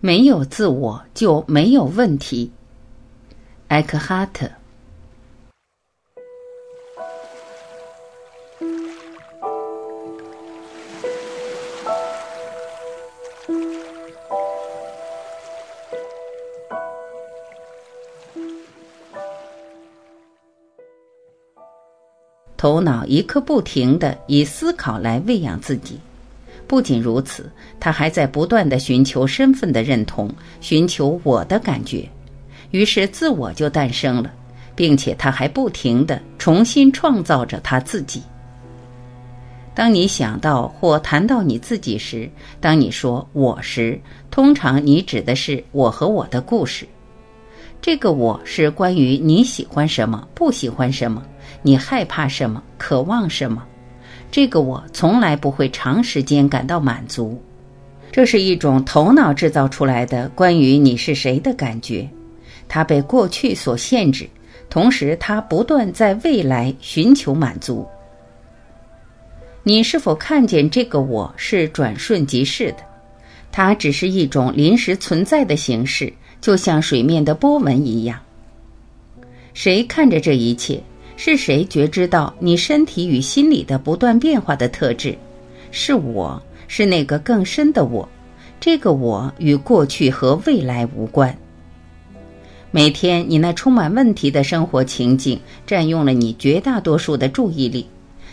没有自我就没有问题。埃克哈特。头脑一刻不停的以思考来喂养自己，不仅如此，他还在不断的寻求身份的认同，寻求我的感觉，于是自我就诞生了，并且他还不停的重新创造着他自己。当你想到或谈到你自己时，当你说我时，通常你指的是我和我的故事。这个我是关于你喜欢什么，不喜欢什么。你害怕什么？渴望什么？这个我从来不会长时间感到满足。这是一种头脑制造出来的关于你是谁的感觉，它被过去所限制，同时它不断在未来寻求满足。你是否看见这个我是转瞬即逝的？它只是一种临时存在的形式，就像水面的波纹一样。谁看着这一切？是谁觉知到你身体与心理的不断变化的特质？是我，是那个更深的我。这个我与过去和未来无关。每天你那充满问题的生活情境占用了你绝大多数的注意力，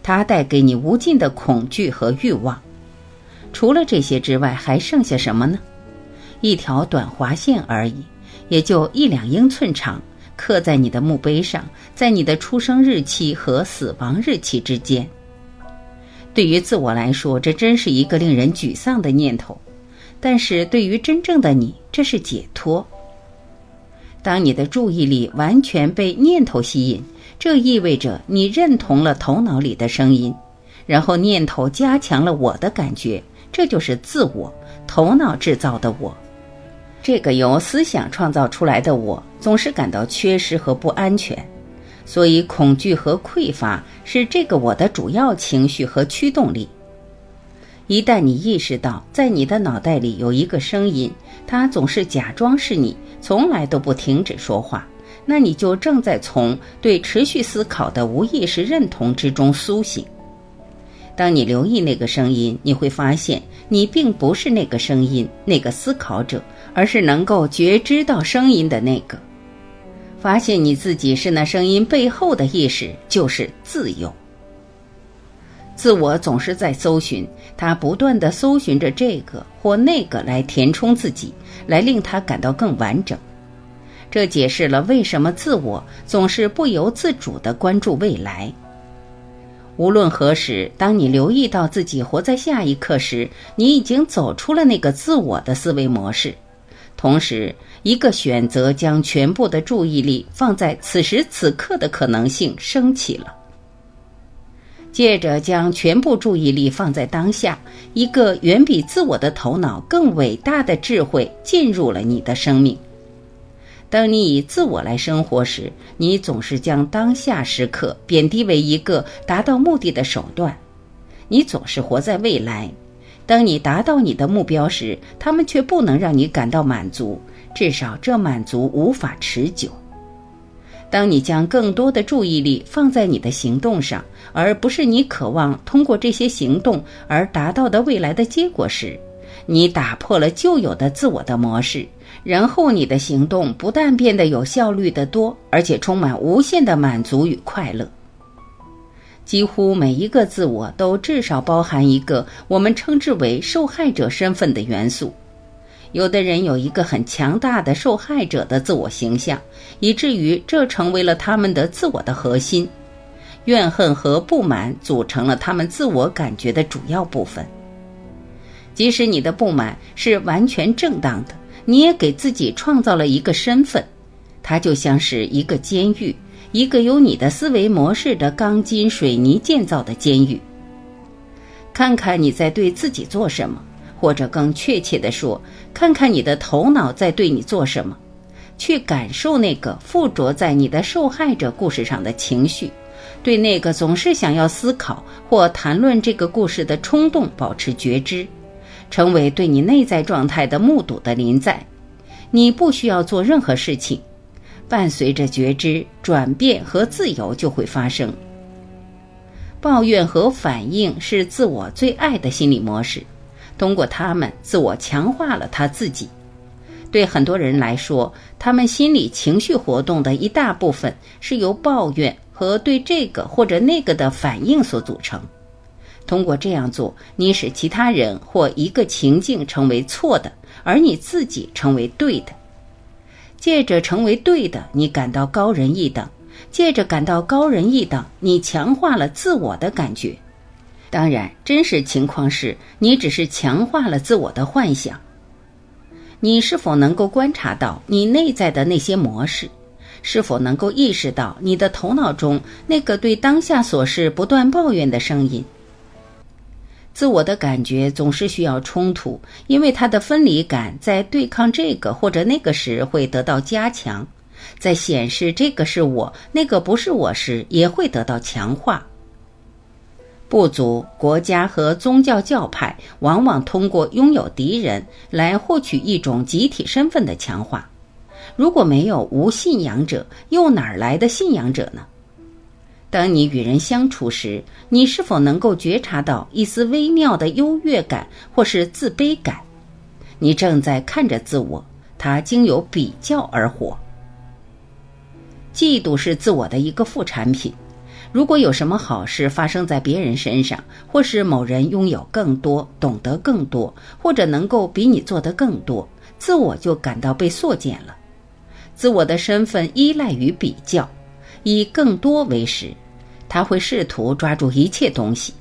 它带给你无尽的恐惧和欲望。除了这些之外，还剩下什么呢？一条短划线而已，也就一两英寸长。刻在你的墓碑上，在你的出生日期和死亡日期之间。对于自我来说，这真是一个令人沮丧的念头；但是对于真正的你，这是解脱。当你的注意力完全被念头吸引，这意味着你认同了头脑里的声音，然后念头加强了我的感觉，这就是自我，头脑制造的我。这个由思想创造出来的我，总是感到缺失和不安全，所以恐惧和匮乏是这个我的主要情绪和驱动力。一旦你意识到在你的脑袋里有一个声音，它总是假装是你，从来都不停止说话，那你就正在从对持续思考的无意识认同之中苏醒。当你留意那个声音，你会发现你并不是那个声音，那个思考者。而是能够觉知到声音的那个，发现你自己是那声音背后的意识，就是自由。自我总是在搜寻，他不断的搜寻着这个或那个来填充自己，来令他感到更完整。这解释了为什么自我总是不由自主的关注未来。无论何时，当你留意到自己活在下一刻时，你已经走出了那个自我的思维模式。同时，一个选择将全部的注意力放在此时此刻的可能性升起了。接着，将全部注意力放在当下，一个远比自我的头脑更伟大的智慧进入了你的生命。当你以自我来生活时，你总是将当下时刻贬低为一个达到目的的手段，你总是活在未来。当你达到你的目标时，他们却不能让你感到满足，至少这满足无法持久。当你将更多的注意力放在你的行动上，而不是你渴望通过这些行动而达到的未来的结果时，你打破了旧有的自我的模式，然后你的行动不但变得有效率的多，而且充满无限的满足与快乐。几乎每一个自我都至少包含一个我们称之为受害者身份的元素。有的人有一个很强大的受害者的自我形象，以至于这成为了他们的自我的核心。怨恨和不满组成了他们自我感觉的主要部分。即使你的不满是完全正当的，你也给自己创造了一个身份，它就像是一个监狱。一个由你的思维模式的钢筋水泥建造的监狱。看看你在对自己做什么，或者更确切地说，看看你的头脑在对你做什么。去感受那个附着在你的受害者故事上的情绪，对那个总是想要思考或谈论这个故事的冲动保持觉知。成为对你内在状态的目睹的临在。你不需要做任何事情，伴随着觉知，转变和自由就会发生。抱怨和反应是自我最爱的心理模式，通过他们，自我强化了他自己。对很多人来说，他们心理情绪活动的一大部分是由抱怨和对这个或者那个的反应所组成。通过这样做，你使其他人或一个情境成为错的，而你自己成为对的。借着成为对的，你感到高人一等；借着感到高人一等，你强化了自我的感觉。当然，真实情况是你只是强化了自我的幻想。你是否能够观察到你内在的那些模式？是否能够意识到你的头脑中那个对当下琐事不断抱怨的声音？自我的感觉总是需要冲突，因为它的分离感在对抗这个或者那个时会得到加强，在显示这个是我，那个不是我时也会得到强化。部族、国家和宗教教派往往通过拥有敌人来获取一种集体身份的强化。如果没有无信仰者，又哪儿来的信仰者呢？当你与人相处时，你是否能够觉察到一丝微妙的优越感或是自卑感？你正在看着自我，它经由比较而活。嫉妒是自我的一个副产品。如果有什么好事发生在别人身上，或是某人拥有更多、懂得更多，或者能够比你做得更多，自我就感到被缩减了。自我的身份依赖于比较，以更多为食，他会试图抓住一切东西。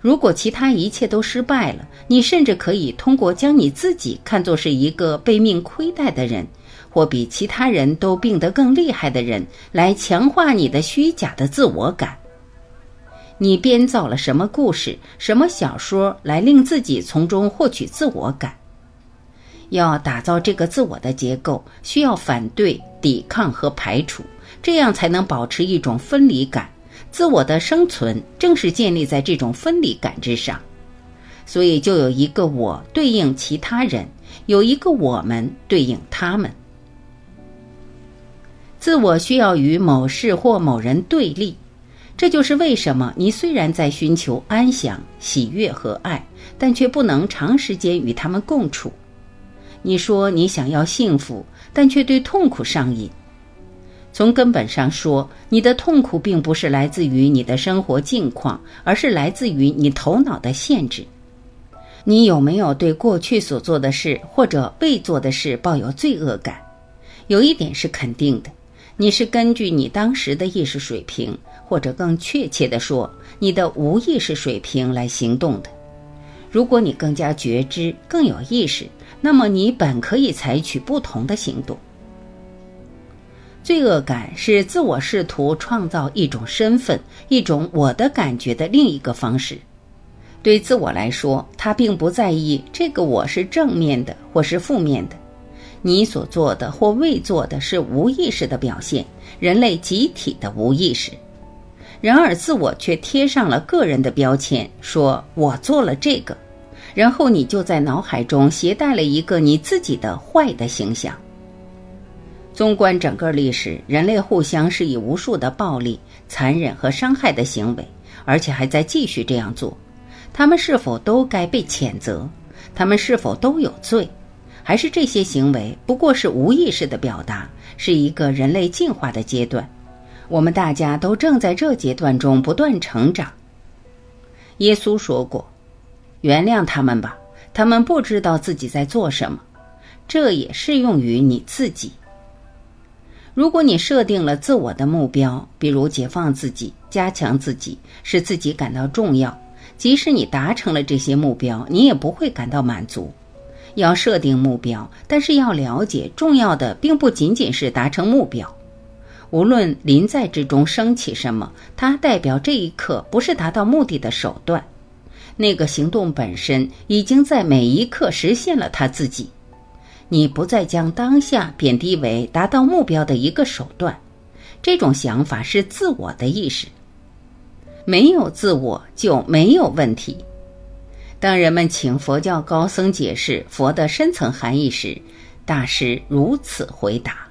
如果其他一切都失败了，你甚至可以通过将你自己看作是一个被命亏待的人。或比其他人都病得更厉害的人，来强化你的虚假的自我感。你编造了什么故事、什么小说来令自己从中获取自我感？要打造这个自我的结构，需要反对、抵抗和排除，这样才能保持一种分离感。自我的生存正是建立在这种分离感之上，所以就有一个我对应其他人，有一个我们对应他们。自我需要与某事或某人对立，这就是为什么你虽然在寻求安详、喜悦和爱，但却不能长时间与他们共处。你说你想要幸福，但却对痛苦上瘾。从根本上说，你的痛苦并不是来自于你的生活境况，而是来自于你头脑的限制。你有没有对过去所做的事或者未做的事抱有罪恶感？有一点是肯定的。你是根据你当时的意识水平，或者更确切地说，你的无意识水平来行动的。如果你更加觉知、更有意识，那么你本可以采取不同的行动。罪恶感是自我试图创造一种身份、一种我的感觉的另一个方式。对自我来说，他并不在意这个我是正面的或是负面的。你所做的或未做的是无意识的表现，人类集体的无意识。然而，自我却贴上了个人的标签，说我做了这个，然后你就在脑海中携带了一个你自己的坏的形象。纵观整个历史，人类互相是以无数的暴力、残忍和伤害的行为，而且还在继续这样做。他们是否都该被谴责？他们是否都有罪？还是这些行为不过是无意识的表达，是一个人类进化的阶段。我们大家都正在这阶段中不断成长。耶稣说过：“原谅他们吧，他们不知道自己在做什么。”这也适用于你自己。如果你设定了自我的目标，比如解放自己、加强自己，使自己感到重要，即使你达成了这些目标，你也不会感到满足。要设定目标，但是要了解，重要的并不仅仅是达成目标。无论临在之中升起什么，它代表这一刻不是达到目的的手段。那个行动本身已经在每一刻实现了它自己。你不再将当下贬低为达到目标的一个手段这种想法是自我的意识没有自我就没有问题。当人们请佛教高僧解释佛的深层含义时大师如此回答。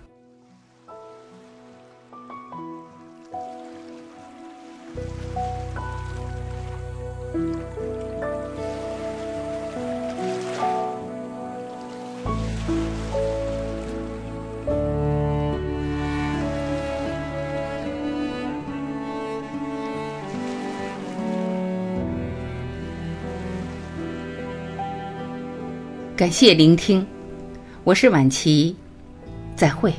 感谢聆听。我是婉琪再会。